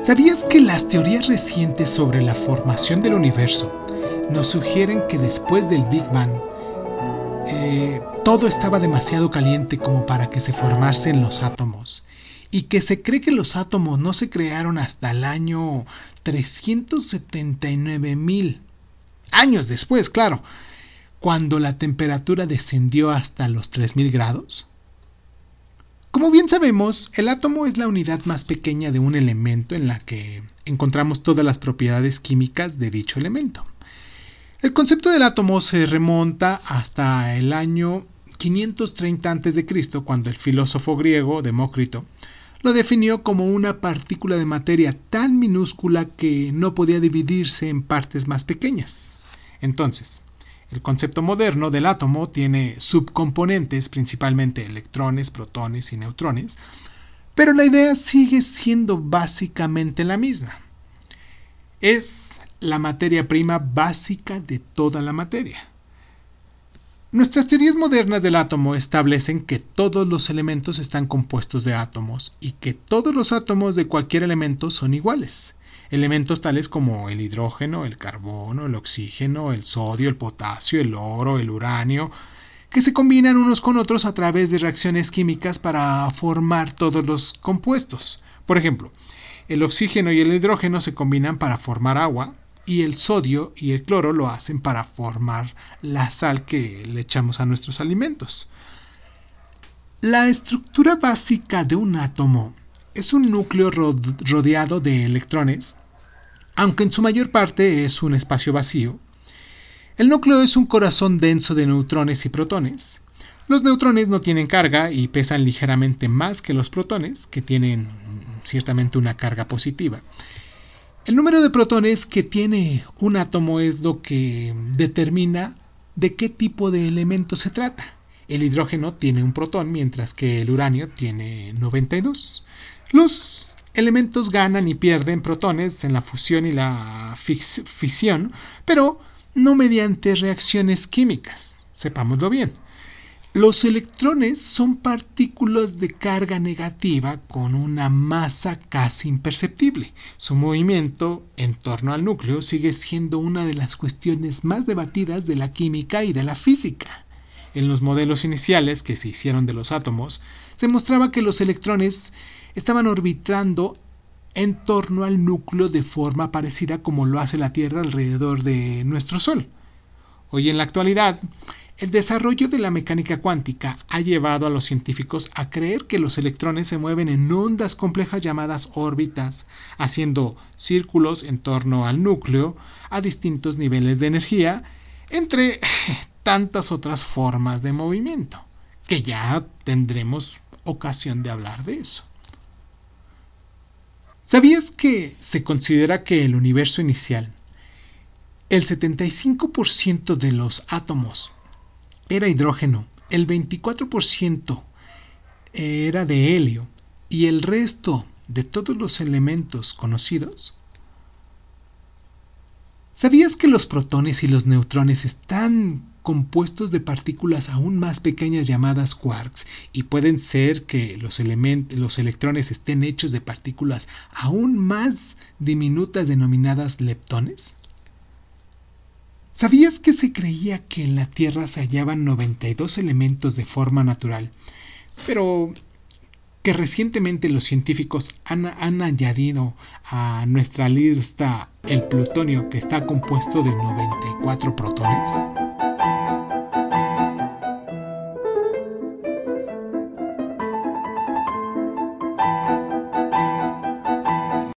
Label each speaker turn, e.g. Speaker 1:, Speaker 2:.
Speaker 1: ¿Sabías que las teorías recientes sobre la formación del universo nos sugieren que después del Big Bang eh, todo estaba demasiado caliente como para que se formasen los átomos? Y que se cree que los átomos no se crearon hasta el año 379 mil años después, claro, cuando la temperatura descendió hasta los 3000 grados. Como bien sabemos, el átomo es la unidad más pequeña de un elemento en la que encontramos todas las propiedades químicas de dicho elemento. El concepto del átomo se remonta hasta el año 530 a.C., cuando el filósofo griego Demócrito lo definió como una partícula de materia tan minúscula que no podía dividirse en partes más pequeñas. Entonces, el concepto moderno del átomo tiene subcomponentes, principalmente electrones, protones y neutrones, pero la idea sigue siendo básicamente la misma. Es la materia prima básica de toda la materia. Nuestras teorías modernas del átomo establecen que todos los elementos están compuestos de átomos y que todos los átomos de cualquier elemento son iguales. Elementos tales como el hidrógeno, el carbono, el oxígeno, el sodio, el potasio, el oro, el uranio, que se combinan unos con otros a través de reacciones químicas para formar todos los compuestos. Por ejemplo, el oxígeno y el hidrógeno se combinan para formar agua y el sodio y el cloro lo hacen para formar la sal que le echamos a nuestros alimentos. La estructura básica de un átomo es un núcleo rodeado de electrones, aunque en su mayor parte es un espacio vacío. El núcleo es un corazón denso de neutrones y protones. Los neutrones no tienen carga y pesan ligeramente más que los protones, que tienen ciertamente una carga positiva. El número de protones que tiene un átomo es lo que determina de qué tipo de elemento se trata. El hidrógeno tiene un protón, mientras que el uranio tiene 92. Los elementos ganan y pierden protones en la fusión y la fisión, pero no mediante reacciones químicas, sepámoslo bien. Los electrones son partículas de carga negativa con una masa casi imperceptible. Su movimiento en torno al núcleo sigue siendo una de las cuestiones más debatidas de la química y de la física. En los modelos iniciales que se hicieron de los átomos, se mostraba que los electrones estaban orbitando en torno al núcleo de forma parecida como lo hace la Tierra alrededor de nuestro Sol. Hoy en la actualidad, el desarrollo de la mecánica cuántica ha llevado a los científicos a creer que los electrones se mueven en ondas complejas llamadas órbitas, haciendo círculos en torno al núcleo a distintos niveles de energía, entre tantas otras formas de movimiento, que ya tendremos ocasión de hablar de eso. ¿Sabías que se considera que el universo inicial, el 75% de los átomos era hidrógeno, el 24% era de helio y el resto de todos los elementos conocidos ¿Sabías que los protones y los neutrones están compuestos de partículas aún más pequeñas llamadas quarks y pueden ser que los, los electrones estén hechos de partículas aún más diminutas denominadas leptones? ¿Sabías que se creía que en la Tierra se hallaban 92 elementos de forma natural, pero que recientemente los científicos han, añadido a nuestra lista el plutonio que está compuesto de 94 protones?